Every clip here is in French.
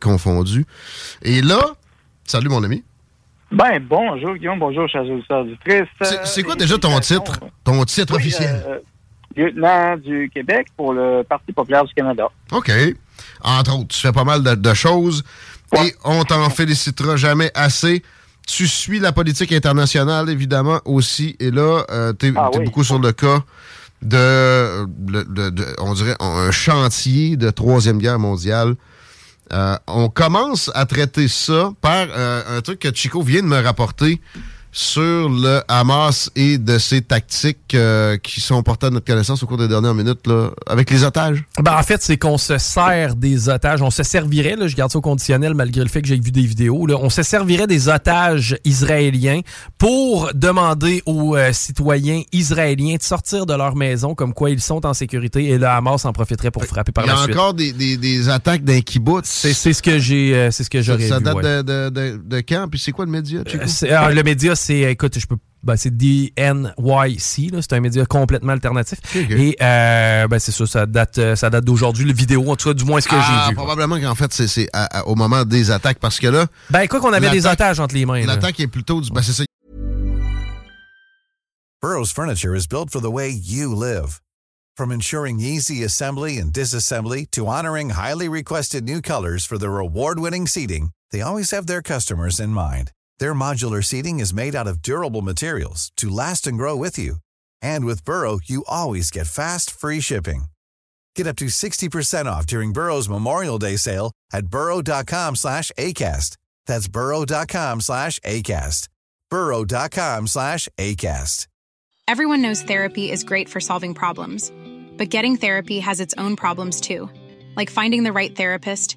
Confondu. Et là, salut mon ami. Ben, bonjour Guillaume, bonjour chers auditeurs du Triste. C'est- quoi déjà ton titre? Ton titre Oui, officiel? euh, lieutenant du Québec pour le Parti populaire du Canada. OK. Entre autres, tu fais pas mal de, de choses et on t'en félicitera jamais assez. Tu suis la politique internationale, évidemment, aussi. Et là, euh, t'es Ah t'es oui. beaucoup sur le cas de, de- de- de- on dirait, un chantier de Troisième Guerre mondiale. Euh, on commence à traiter ça par euh, un truc que Chico vient de me rapporter sur le Hamas et de ses tactiques euh, qui sont portées à notre connaissance au cours des dernières minutes là, avec les otages. Ben, en fait, c'est qu'on se sert des otages. On se servirait, là, je garde ça au conditionnel malgré le fait que j'ai vu des vidéos, là, on se servirait des otages israéliens pour demander aux euh, citoyens israéliens de sortir de leur maison comme quoi ils sont en sécurité et le Hamas en profiterait pour frapper par Il y a la suite. encore des, des, des attaques d'un kibbutz. C'est ce que j'ai, euh, c'est ce que Ça, j'aurais ça vu. date ouais. de, de, de, de quand? Puis c'est quoi le média, ah, le média, c'est, écoute, je peux, ben, c'est DNYC, là, c'est un média complètement alternatif. ok. Et euh, ben, c'est ça, ça date, euh, ça date d'aujourd'hui, le vidéo, en tout cas, du moins ce que Ah, j'ai vu. probablement qu'en fait, c'est- c'est à- à- au moment des attaques, parce que là, Ben, quoi qu'on avait des otages entre les mains. là. l'attaque est plutôt du... Ben, c'est ça. Burrow's furniture is built for the way you live. From ensuring easy assembly and disassembly to honoring highly requested new colors for their award-winning seating, they always have their customers in mind. Their modular seating is made out of durable materials to last and grow with you. And with Burrow, you always get fast, free shipping. Get up to 60% off during Burrow's Memorial Day sale at burrow.com slash ACAST. That's burrow.com slash ACAST. burrow.com slash ACAST. Everyone knows therapy is great for solving problems, but getting therapy has its own problems too, like finding the right therapist,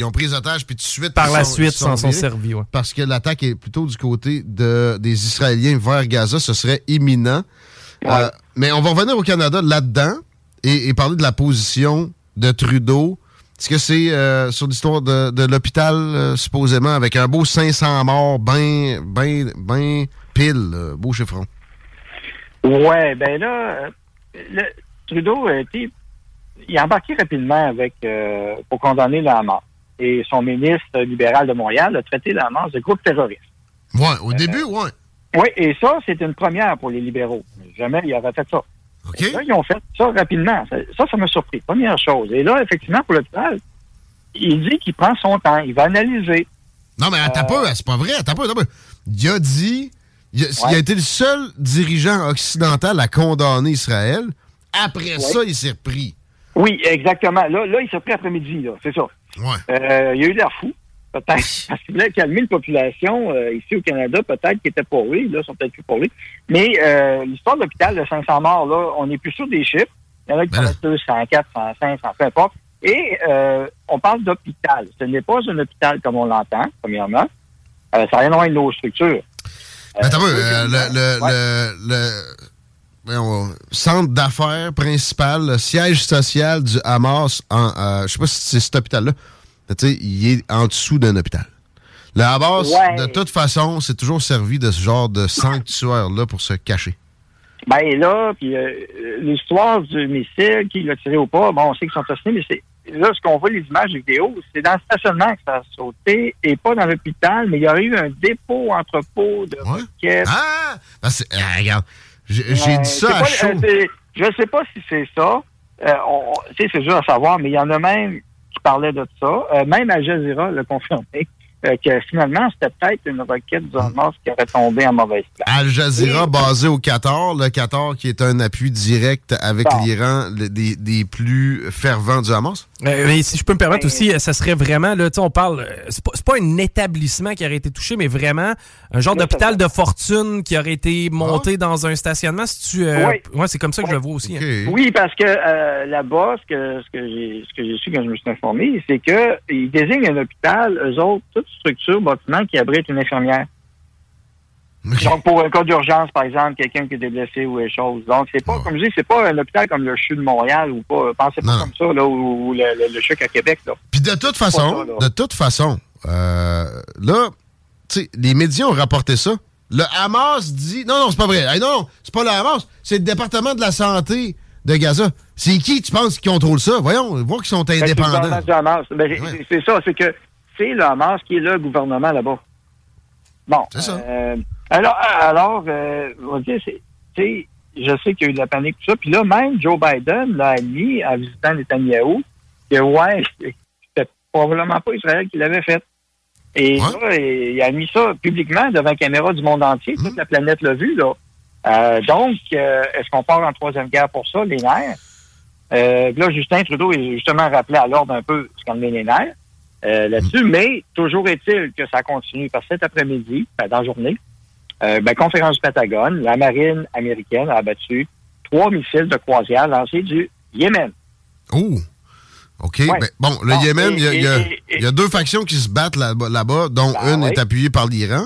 Ils ont pris les otages, puis tout de suite... Par ils la sont- suite, ils s'en sont virés. servis. ouais. Parce que l'attaque est plutôt du côté de, des Israéliens vers Gaza. Ce serait imminent. Euh, mais on va revenir au Canada là-dedans et, et parler de la position de Trudeau. Est-ce que c'est euh, sur l'histoire de, de l'hôpital, euh, supposément, avec un beau 500 morts, ben, ben, ben pile, euh, beau chiffron? Ouais, ben là, le, Trudeau a été, il a embarqué rapidement avec euh, pour condamner le Hamas. Et son ministre libéral de Montréal a traité le Hamas de groupe terroriste. Ouais, au début, ouais. Oui, et ça, c'est une première pour les libéraux. Jamais ils auraient fait ça. OK. Là, ils ont fait ça rapidement. Ça, ça, m'a surpris. Première chose. Et là, effectivement, pour l'hôpital, il dit qu'il prend son temps. Il va analyser. Non, mais attends Euh, pas, c'est pas vrai, attends pas, attends pas. Il a dit, il a, il a Ouais. été le seul dirigeant occidental à condamner Israël. Après ça, il s'est repris. Oui, exactement. Là, là il s'est pris après-midi, là. C'est ça. Ouais. Euh, il y a eu l'air fou, peut-être, parce qu'il voulait calmer la population euh, ici au Canada, peut-être qui était pour lui, là, sont peut-être plus pour lui. Mais euh, l'histoire de l'hôpital de 500 morts, là, on n'est plus sûr des chiffres. Il y en a qui Ben sont 200, 400, 500, peu importe. Et euh, on parle d'hôpital. Ce n'est pas un hôpital comme on l'entend, premièrement. Euh, ça n'a rien à voir avec nos structures. Mais attends, deuxièmement, le, le, ouais. le, le- voyons, centre d'affaires principal, le siège social du Hamas, en, euh, je sais pas si c'est cet hôpital-là, mais tu sais, il est en dessous d'un hôpital. Le Hamas, Ouais. de toute façon, c'est toujours servi de ce genre de sanctuaire-là pour se cacher. Ben là, puis euh, l'histoire du missile, qui l'a tiré ou pas, bon, on sait qu'ils sont assassins, mais c'est là, ce qu'on voit les images vidéo, c'est dans le stationnement que ça a sauté et pas dans l'hôpital, mais il y aurait eu un dépôt entrepôt de Ouais. roquettes. Ah! Ben, ah, regarde, j'ai j'ai Euh, dit ça à pas- chaud. euh, je sais pas si c'est ça. Euh, on- tu sais, c'est dur à savoir, mais il y en a même qui parlaient de ça. Euh, même Al Jazeera l'a confirmé euh, que finalement, c'était peut-être une roquette du Hamas qui aurait tombé en mauvaise place. Al Jazeera, basé au Qatar, le Qatar qui est un appui direct avec Bon. l'Iran, des, des plus fervents du Hamas. Euh, mais si je peux me permettre Ben- aussi, ça serait vraiment, là, tu sais, on parle, c'est pas, c'est pas un établissement qui aurait été touché, mais vraiment un genre d'hôpital de fortune qui aurait été monté dans un stationnement. Si tu, euh, Oui. ouais, c'est comme ça que je le vois aussi. OK. hein. Oui, parce que euh, là-bas, ce que, ce que j'ai ce que j'ai su quand je me suis informé, c'est que ils désignent un hôpital, eux autres, toute structure, bâtiment qui abrite une infirmière. Donc, pour un cas d'urgence, par exemple, quelqu'un qui est blessé ou des choses. Donc, c'est pas, comme je dis, c'est pas un hôpital comme le CHU de Montréal ou pas. Pensez pas Non, non. comme ça, là, ou, ou le, le, le CHUC à Québec, là. Puis de toute façon, ça, de toute façon, euh, là, tu sais, les médias ont rapporté ça. Le Hamas dit. Non, non, c'est pas vrai. Hey, non, c'est pas le Hamas, c'est le département de la santé de Gaza. C'est qui, tu penses, qui contrôle ça? Voyons, voit qu'ils sont Ben, indépendants. Ben, c'est ça, c'est que c'est le Hamas qui est le gouvernement là-bas. Bon. C'est ça. euh, alors, alors euh, on va dire, c'est- tu sais, je sais qu'il y a eu de la panique, tout ça. Puis là, même Joe Biden l'a admis en visitant Netanyahou que, ouais, c'était probablement pas Israël qui l'avait fait. Et Ouais. là, il a admis ça publiquement devant la caméra du monde entier. Toute la planète l'a vu, là. Euh, donc, est-ce qu'on part en troisième guerre pour ça, les nerfs? Là, Justin Trudeau est justement rappelé à l'ordre un peu ce qu'on les nerfs euh, là-dessus, mais toujours est-il que ça continue parce que cet après-midi, ben, dans la journée, euh, ben, conférence du Pentagone, la marine américaine a abattu trois missiles de croisière lancés du Yémen. Oh! OK. Ouais. ben, bon, le Bon, Yémen, il y, a- y y deux factions qui se battent là-bas, dont Ben une oui. est appuyée par l'Iran.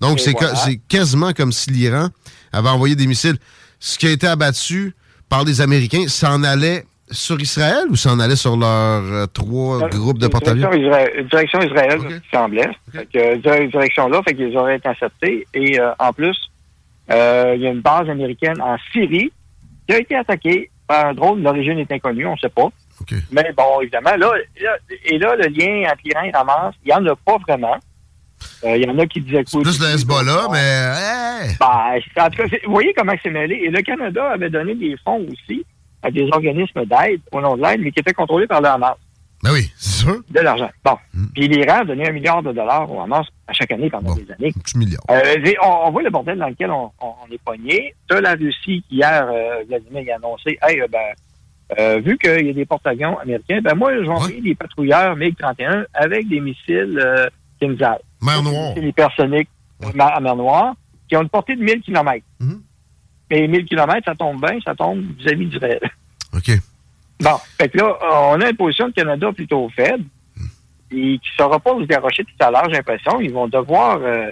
Donc, voilà. c'est quasiment comme si l'Iran avait envoyé des missiles. Ce qui a été abattu par les Américains, s'en allait sur Israël ou s'en allait sur leurs euh, trois groupes de porte-avions? Direction, Isra- une direction Israël, semblait. Fait que, euh, dire- direction-là, fait qu'ils auraient été interceptés. Et euh, en plus, euh, il y a une base américaine en Syrie qui a été attaquée par un drone. L'origine est inconnue, on ne sait pas. Mais bon, évidemment, là, là- et là, le lien entre l'Iran et Hamas, il n'y en a pas vraiment. Euh, Il y en a qui disaient C'est plus le Hezbollah, mais... hey! Ben, en tout cas, vous voyez comment c'est mêlé. Et le Canada avait donné des fonds aussi à des organismes d'aide, au nom de l'aide, mais qui étaient contrôlés par le Hamas. Ben oui, c'est sûr. De l'argent. Bon. Hmm. Puis l'Iran a donné un milliard de dollars au Hamas à chaque année pendant Bon. des années. Un petit milliard. Euh, on, on voit le bordel dans lequel on, on- on est pogné. Tu la Russie qui, hier, euh, Vladimir a annoncé, hey, euh, ben, euh, vu qu'il y a des porte-avions américains, ben moi, je vais envoyer des patrouilleurs MiG-31 avec des missiles euh, Kinzhal. Mer Des Noire. missiles hypersoniques Ouais. mer Noire, qui ont une portée de 1000 km. Et 1000 km, ça tombe bien, ça tombe vis-à-vis d'Israël. OK. Bon, fait que là, on a une position de Canada plutôt faible et qui ne saura pas se garrocher tout à l'heure, j'ai l'impression. Ils vont devoir, euh,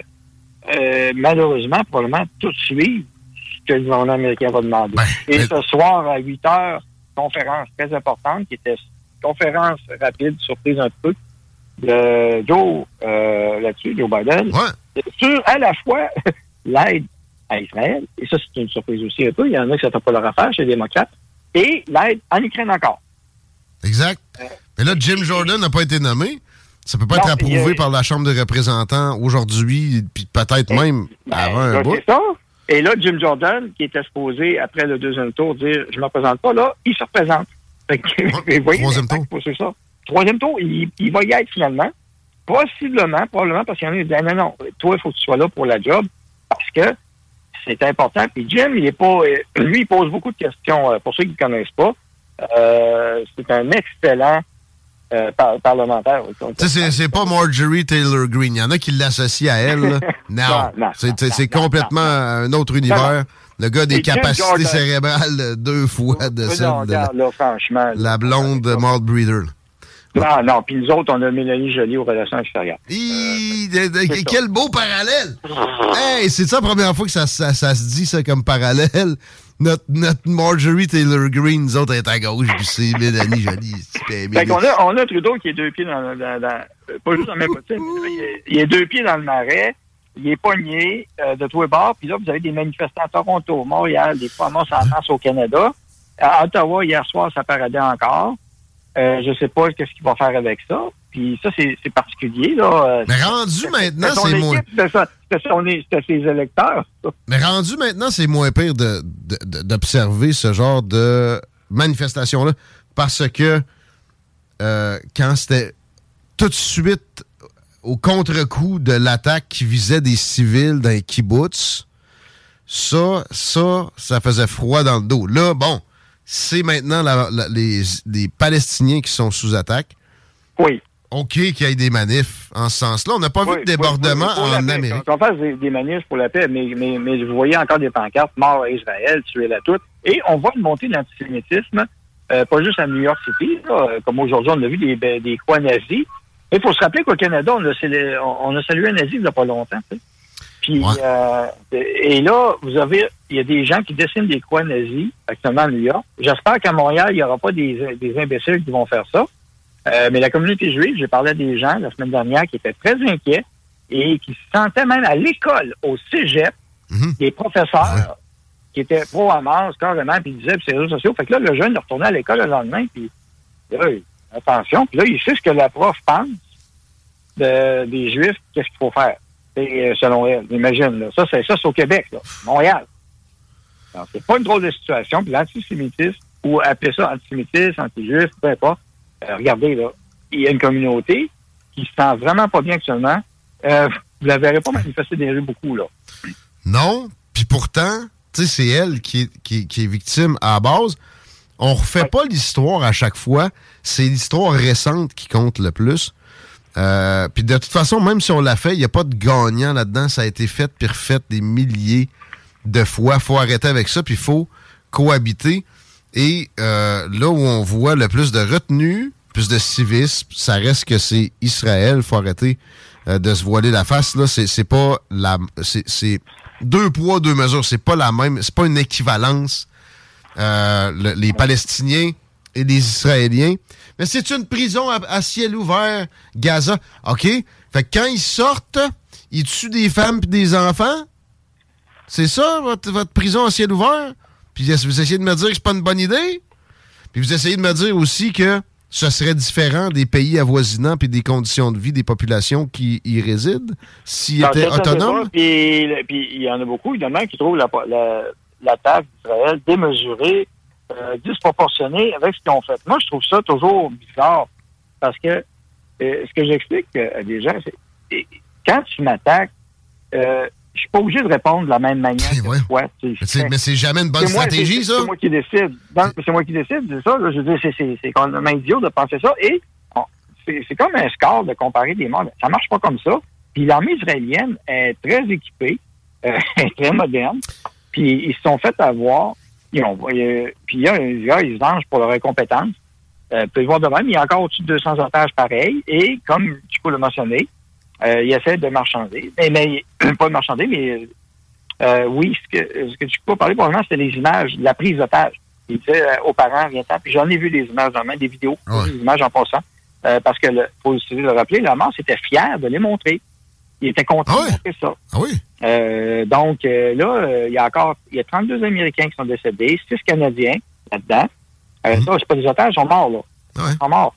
euh, malheureusement, probablement tout suivre ce que le gouvernement américain va demander. Ben, et mais- ce soir, à 8 heures, conférence très importante qui était conférence rapide, surprise un peu, de Joe euh, là-dessus, Joe Biden, Ouais. sur à la fois l'aide à Israël, et ça c'est une surprise aussi un peu, il y en a qui ne savent pas leur affaire chez les démocrates, et l'aide en Ukraine encore. Exact. Mais là, Jim Jordan n'a pas été nommé. Ça peut pas Non, être approuvé euh, par la Chambre des représentants aujourd'hui, puis peut-être même Ben, avant un là, bout. ça. Et là, Jim Jordan, qui était supposé, après le deuxième tour, dire je ne me représente pas, là, il se représente. Fait que, Ouais, vous voyez troisième tour. ça. Troisième tour, il, il va y être finalement. Possiblement, probablement, parce qu'il y en a qui disent non, non, toi, il faut que tu sois là pour la job, parce que c'est important. Puis Jim, il est pas. euh, lui, il pose beaucoup de questions. euh, pour ceux qui ne connaissent pas, euh, c'est un excellent euh, par- parlementaire. C'est- c'est pas Marjorie Taylor Greene. Il y en a qui l'associent à elle. Non. Non, non, C'est non, complètement un autre univers. Le gars des capacités Jordan. cérébrales deux fois de celle de la, là, franchement. la blonde Maud Breeder. Là. Non, non. Puis nous autres, on a Mélanie Jolie aux relations extérieures. Hi, de- de- c'est ça. quel beau parallèle! Hey, c'est ça la première fois que ça, ça- ça se dit, ça, comme parallèle. notre, notre Marjorie Taylor Greene, nous autres, est à gauche, puis c'est Mélanie Jolie. Fait qu'on a, on a Trudeau qui est deux pieds dans, dans, dans pas juste dans le même côté, il, est deux pieds dans le marais, il est pogné euh, de tous les bords, puis là, vous avez des manifestants à Toronto, Montréal, des fois en France au Canada. À Ottawa, hier soir, ça paradait encore. Euh, je sais pas qu'est-ce qu'il va faire avec ça. Puis ça, c'est particulier. Là. Mais rendu maintenant, c'est moins... C'était ses électeurs. Mais rendu maintenant, c'est moins pire d'observer de, ce genre de manifestation-là parce que euh, quand c'était tout de suite au contre-coup de l'attaque qui visait des civils dans les kibbutz, ça, ça, ça faisait froid dans le dos. Là, bon, c'est maintenant les, les Palestiniens qui sont sous attaque. Oui. OK qu'il y ait des manifs en ce sens-là. On n'a pas vu de débordement en Amérique. On fasse des, manifs pour la paix, mais, mais, mais vous voyez encore des pancartes mort à Israël, tuer la toute. Et on voit une montée de l'antisémitisme, euh, pas juste à New York City, comme aujourd'hui on a vu des, ben, des croix nazis. Il faut se rappeler qu'au Canada, on a, on a salué un nazi il n'y a pas longtemps. Puis, euh, et là, vous avez, il y a des gens qui dessinent des croix nazis actuellement à New York. J'espère qu'à Montréal, il n'y aura pas des, des imbéciles qui vont faire ça. Euh, mais la communauté juive, j'ai parlé à des gens la semaine dernière qui étaient très inquiets et qui se sentaient même à l'école, au cégep, mhm. des professeurs qui étaient pro-Hamas carrément, puis ils disaient, puis c'est les réseaux sociaux. Fait que là, le jeune est retourné à l'école le lendemain, puis là, attention, puis là, il sait ce que la prof pense des Juifs, qu'est-ce qu'il faut faire, euh, selon elle. Imagine, là. Ça, c'est ça, c'est au Québec, là, Montréal. C'est pas une drôle de situation, puis l'antisémitisme, ou appeler ça antisémitisme, anti-juif, peu importe, euh, regardez, là, il y a une communauté qui se sent vraiment pas bien actuellement. Euh, vous la verrez pas manifester des rues beaucoup, là. Non, puis pourtant, tu sais, c'est elle qui est, qui, est victime à la base. On refait pas l'histoire à chaque fois. C'est l'histoire récente qui compte le plus. Euh, puis de toute façon, même si on l'a fait, il n'y a pas de gagnant là-dedans. Ça a été fait puis refait des milliers de fois. faut arrêter avec ça, puis il faut cohabiter. Et euh, là où on voit le plus de retenue, plus de civisme, ça reste que c'est Israël. faut arrêter euh, de se voiler la face. Là, c'est pas la, c'est deux poids deux mesures. C'est pas la même, c'est pas une équivalence. Euh, les Palestiniens et les Israéliens. Mais c'est une prison à, ciel ouvert, Gaza. OK? Fait que quand ils sortent, ils tuent des femmes et des enfants? C'est ça, votre, votre prison à ciel ouvert? Puis vous essayez de me dire que c'est pas une bonne idée? Puis vous essayez de me dire aussi que ce serait différent des pays avoisinants puis des conditions de vie des populations qui y résident s'ils étaient autonomes? Puis il y en a beaucoup, évidemment, qui trouvent la, l'attaque d'Israël démesurée, euh, disproportionnée avec ce qu'ils ont fait. Moi, je trouve ça toujours bizarre parce que euh, ce que j'explique à des gens, c'est quand tu m'attaques, euh, je suis pas obligé de répondre de la même manière que toi. Mais c'est jamais une bonne stratégie, ça. C'est moi qui décide. C'est moi qui décide, c'est ça. je veux dire, c'est quand même idiot de penser ça. Et c'est comme un score de comparer des morts. Ça marche pas comme ça. Puis l'armée israélienne est très équipée, euh, très moderne. Puis ils se sont fait avoir. Ils ont, euh, puis il y a un gars, ils se vengent pour leur incompétence. Euh, peut voir de même, il y a encore au-dessus de 200 otages pareils. Et comme tu peux le mentionner, euh, il essaie de marchander. Mais, mais pas de marchander, mais euh, oui, ce que, ce que tu peux parler probablement, c'était les images de la prise d'otage. Il disait aux parents, viens Puis j'en ai vu des images dans des vidéos, des images en passant. parce que, il faut le rappeler, la mort était fier de les montrer. Il était content ah de montrer ça. Ah oui? donc là, il y a encore il y a 32 Américains qui sont décédés, 6 Canadiens là-dedà. Mm Ça, c'est pas des otages, ils sont morts, là. Ils sont morts.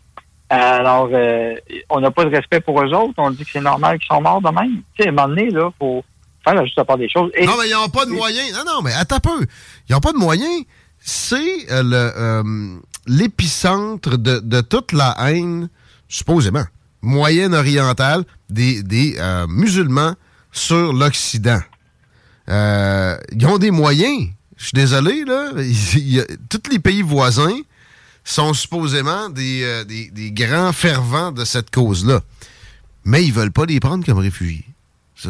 Alors, euh, on n'a pas de respect pour eux autres. On dit que c'est normal qu'ils sont morts de même. Tu sais, à un moment donné, là, faut faire la juste part des choses. non, mais ils n'ont pas de moyens. Non, non, mais attends un peu. Ils n'ont pas de moyens. C'est euh, le euh, l'épicentre de, de, toute la haine, supposément, moyenne-orientale des, des musulmans sur l'Occident. ils ont des moyens. Je suis désolé, là. tous les pays voisins sont supposément euh, des, des, grands fervents de cette cause-là. Mais ils veulent pas les prendre comme réfugiés.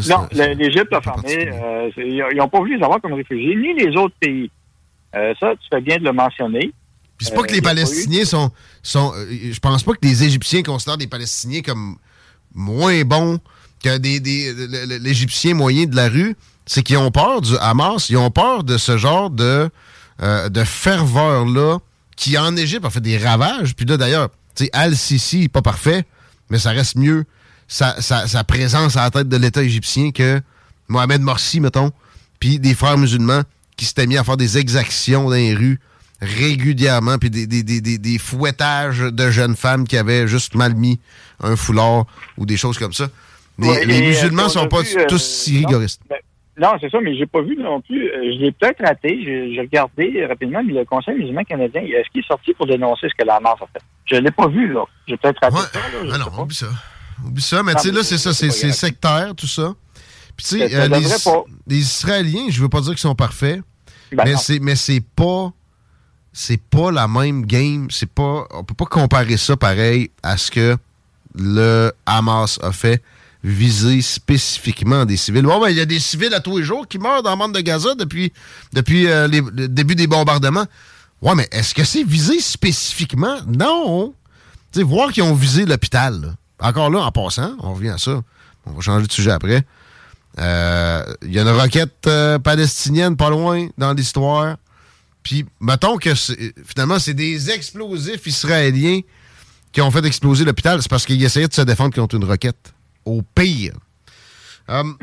non, l'Égypte a fermé. Euh, ils n'ont pas voulu les avoir comme réfugiés, ni les autres pays. Euh, ça, tu fais bien de le mentionner. Puis c'est pas que les Palestiniens sont. sont je pense pas que les Égyptiens considèrent les Palestiniens comme moins bons que des, des l'Égyptien moyen de la rue. C'est qu'ils ont peur du Hamas, ils ont peur de ce genre de euh, de ferveur-là qui, en Égypte, a fait des ravages. Puis là, d'ailleurs, tu sais, Al-Sisi, pas parfait, mais ça reste mieux sa, sa, présence à la tête de l'État égyptien que Mohamed Morsi, mettons, puis des frères musulmans qui s'étaient mis à faire des exactions dans les rues régulièrement, puis des, des, des, des, fouettages de jeunes femmes qui avaient juste mal mis un foulard ou des choses comme ça. Les, les musulmans sont pas tous euh, si rigoristes. Non, c'est ça, mais j'ai pas vu non plus. Euh, je l'ai peut-être raté. J'ai regardé rapidement, mais le Conseil musulman canadien, est-ce qu'il est sorti pour dénoncer ce que la Hamas a fait? Je l'ai pas vu, là. J'ai peut-être raté ça. Là, ah non, oublie ça. Oublie ça, mais tu sais, là, c'est ça, c'est sectaire, tout ça. Puis tu sais, euh, les, les, Israéliens, je veux pas dire qu'ils sont parfaits, ben mais c'est pas c'est pas la même game, c'est pas on peut pas comparer ça pareil à ce que le Hamas a fait viser spécifiquement des civils. Bon, ben, il y a des civils à tous les jours qui meurent dans le monde de Gaza depuis, depuis euh, le début des bombardements. Ouais, mais est-ce que c'est visé spécifiquement? Non. Tu sais, voir qu'ils ont visé l'hôpital. Encore là, en passant, on revient à ça. On va changer de sujet après. Euh, il y a une roquette euh, palestinienne pas loin dans l'histoire. Puis, mettons que finalement, c'est des explosifs israéliens qui ont fait exploser l'hôpital. C'est parce qu'ils essayaient de se défendre contre une roquette au pire. Um,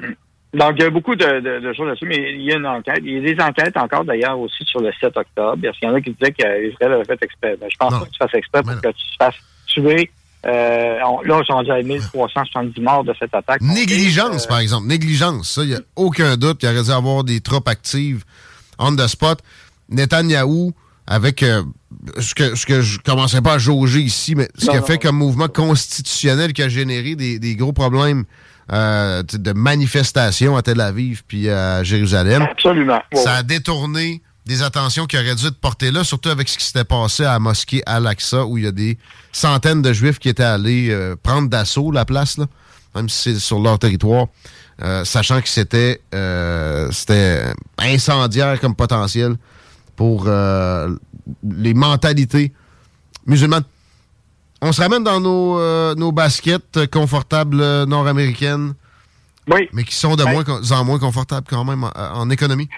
donc, il y a beaucoup de, choses là-dessus, mais il y a une enquête. Il y a des enquêtes encore, d'ailleurs, aussi sur le 7 octobre. Parce qu'il y en a qui disaient qu'Israël avait fait exprès. Ben, je pense pas que tu fasses exprès pour que tu te fasses tuer. Euh, là, on est à 1370 morts de cette attaque. Négligence, euh, par exemple. Négligence. Ça, il n'y a aucun doute. Il y aurait dû avoir des troupes actives on the spot. Netanyahou, avec euh, ce que ce que je commençais pas à jauger ici, mais ce qu'il a fait comme mouvement constitutionnel qui a généré des, gros problèmes euh, de manifestation à Tel Aviv puis à Jérusalem. Absolument. Ça a détourné des attentions qui auraient dû être portées là, surtout avec ce qui s'était passé à la mosquée Al-Aqsa, où il y a des centaines de Juifs qui étaient allés euh, prendre d'assaut la place, là, même si c'est sur leur territoire, sachant que c'était c'était incendiaire comme potentiel pour euh, les mentalités musulmanes. On se ramène dans nos, euh, nos baskets confortables euh, nord-américaines. Oui. Mais qui sont de ben- moins en moins confortables quand même en, économie.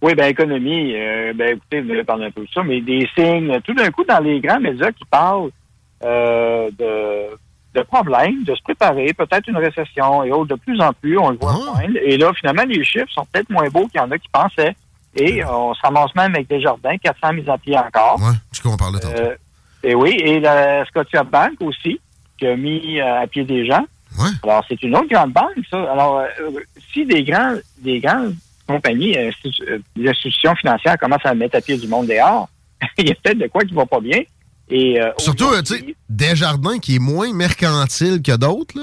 Oui, ben économie, ben écoutez, vous allez parler un peu de ça, mais des signes, tout d'un coup, dans les grands médias qui parlent de, de problèmes, de se préparer, peut-être une récession et autres, de plus en plus, on le voit ah. Et là, finalement, les chiffres sont peut-être moins beaux qu'il y en a qui pensaient. Et on se ramasse même avec des jardins, 400 mises à pied encore. Oui, je qu'on parle de euh, Et oui, et la Scotia Bank aussi, qui a mis euh, à pied des gens. Ouais. Alors, c'est une autre grande banque, ça. Alors, euh, si des grands, des grandes compagnies, des institutions financières commencent à mettre à pied du monde dehors, il y a peut-être de quoi qui va pas bien. Et, Surtout, tu sais, Desjardins qui est moins mercantile que d'autres,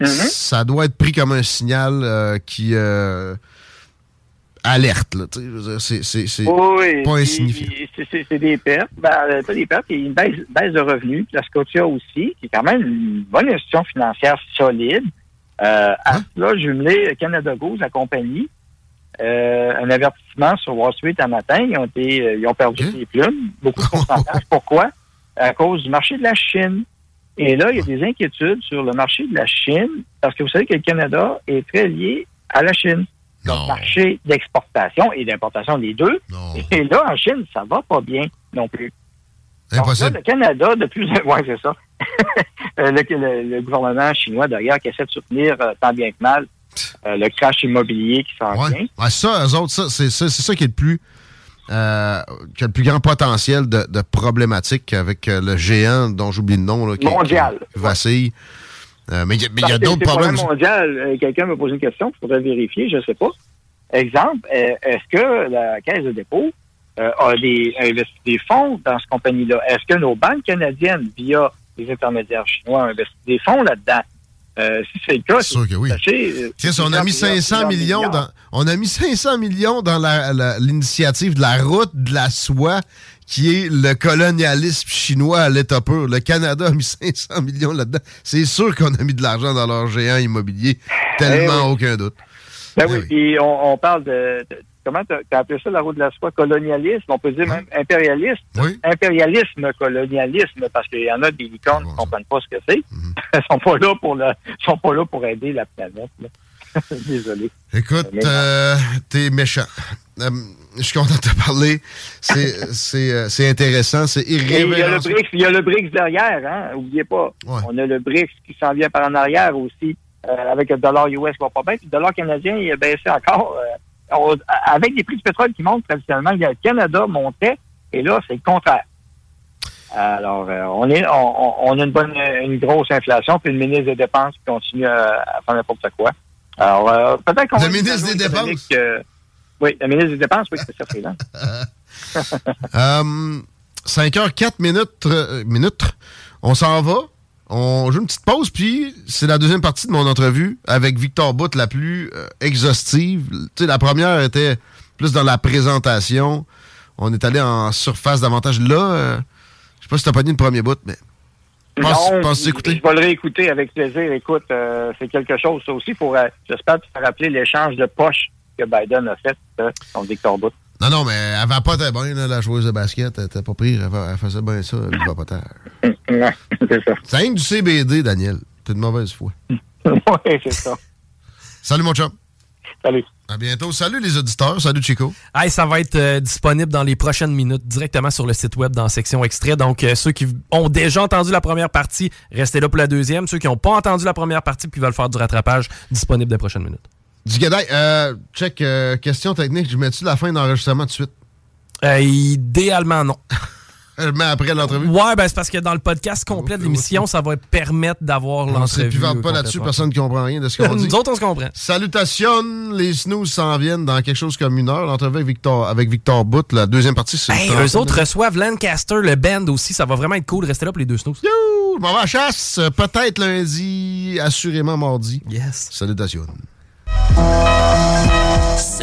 mm-hmm. ça doit être pris comme un signal qui alerte. C'est pas insignifiant. C'est des pertes. Ben, euh, pas des pertes, il y a une baisse, de revenus. La Scotia aussi, qui est quand même une bonne institution financière solide. Euh, hein? cela, jumelé Canada Goose, la compagnie, euh, un avertissement sur Wall Street un matin. Ils ont, été, euh, ils ont perdu des plumes, beaucoup de pourcentage. Pourquoi? À cause du marché de la Chine. Et là, il y a des inquiétudes sur le marché de la Chine, parce que vous savez que le Canada est très lié à la Chine marché d'exportation et d'importation des deux. Et là, en Chine, ça va pas bien non plus. Impossible. le Canada, de plus en moins, c'est ça. Euh, le, gouvernement chinois, d'ailleurs, qui essaie de soutenir euh, tant bien que mal euh, le crash immobilier qui s'en vient. ça, eux autres, ça, c'est ça, qui est le plus qui a le plus grand potentiel de, de problématique avec le géant dont j'oublie le nom. Là, qui, Mondial. vacille. Euh, mais il y a, d'autres problèmes. mondial, euh, quelqu'un me pose une question, il faudrait vérifier, je ne sais pas. Exemple, euh, est-ce que la Caisse de dépôt a, des, investi des fonds dans cette compagnie-là? Est-ce que nos banques canadiennes, via les intermédiaires chinois, ont investi des fonds là-dedans? si c'est le cas, c'est sûr que oui. on a mis 500 millions dans, on a mis 500 millions dans l'initiative de la route de la soie qui est le colonialisme chinois à l'état pur. Le Canada a mis 500 millions là-dedans. C'est sûr qu'on a mis de l'argent dans leur géant immobilier. Tellement eh aucun doute. Ben oui, puis eh on, parle de, comment tu as appelé ça la route de la soie colonialisme, on peut dire même impérialiste. Oui. Impérialisme, colonialisme, parce qu'il y en a des licornes qui ne comprennent pas ce que c'est. Mhm. Elles sont pas là pour le, sont pas là pour aider la planète. Désolé. Écoute, euh, t'es méchant. euh, je suis content de te parler. C'est intéressant, c'est irrévérencieux. Il y a le BRICS, il y a le BRICS derrière, hein? Oubliez pas. On a le BRICS qui s'en vient par en arrière aussi, avec le dollar US qui va pas bien, puis le dollar canadien, il a baissé encore. avec des prix du pétrole qui montent traditionnellement, le Canada montait, et là, c'est le contraire. Alors, on est, on, a une bonne, une grosse inflation, puis le ministre des Dépenses continue à, faire n'importe quoi. Alors, peut-être qu'on. Le ministre des Dépenses. Oui, la ministre des Dépenses, oui, c'est ça, freelance. euh, 5 h 4 minutes, euh, minutes. On s'en va. On joue une petite pause, puis c'est la deuxième partie de mon entrevue avec Victor Bout, la plus euh, exhaustive. Tu sais, la première était plus dans la présentation. On est allé en surface davantage. Là, euh, je sais pas si t'as pas dit le premier bout, mais pense, non, pense écouter. Je vais le réécouter avec plaisir. Écoute, c'est quelque chose, ça aussi, pour, j'espère, te rappeler l'échange de poches que Biden a fait, son Victor Bout. Non, non, mais elle va pas très bien, la joueuse de basket. Elle était pas pire. Elle, faisait bien ça, elle va pas terre. c'est ça. C'est rien du CBD, Daniel. T'es de mauvaise foi. oui, c'est ça. Salut, mon chum. Salut. À bientôt. Salut les auditeurs. Salut Chico. Hey, ça va être euh, disponible dans les prochaines minutes directement sur le site web dans la section extrait. Donc, euh, ceux qui ont déjà entendu la première partie, restez là pour la deuxième. Ceux qui n'ont pas entendu la première partie et qui veulent faire du rattrapage, disponible dans les prochaines minutes. Du euh, check, euh, question technique, je mets-tu la fin d'enregistrement tout de suite? Idéalement, non. mets après l'entrevue? Ouais, ben c'est parce que dans le podcast complet de l'émission, ça va permettre d'avoir l'entrevue. On ne pas là-dessus, personne ne comprend rien de ce qu'on dit. Nous autres, on se comprend. Salutations, les snooze s'en viennent dans quelque chose comme une heure. L'entrevue avec Victor, avec Victor Bout, la deuxième partie, c'est hey, Eux autres reçoivent Lancaster, le band aussi. Ça va vraiment être cool. Restez là pour les deux snooze. Yo, m'en vais à chasse. Peut-être lundi, assurément mardi. Yes. Salutations.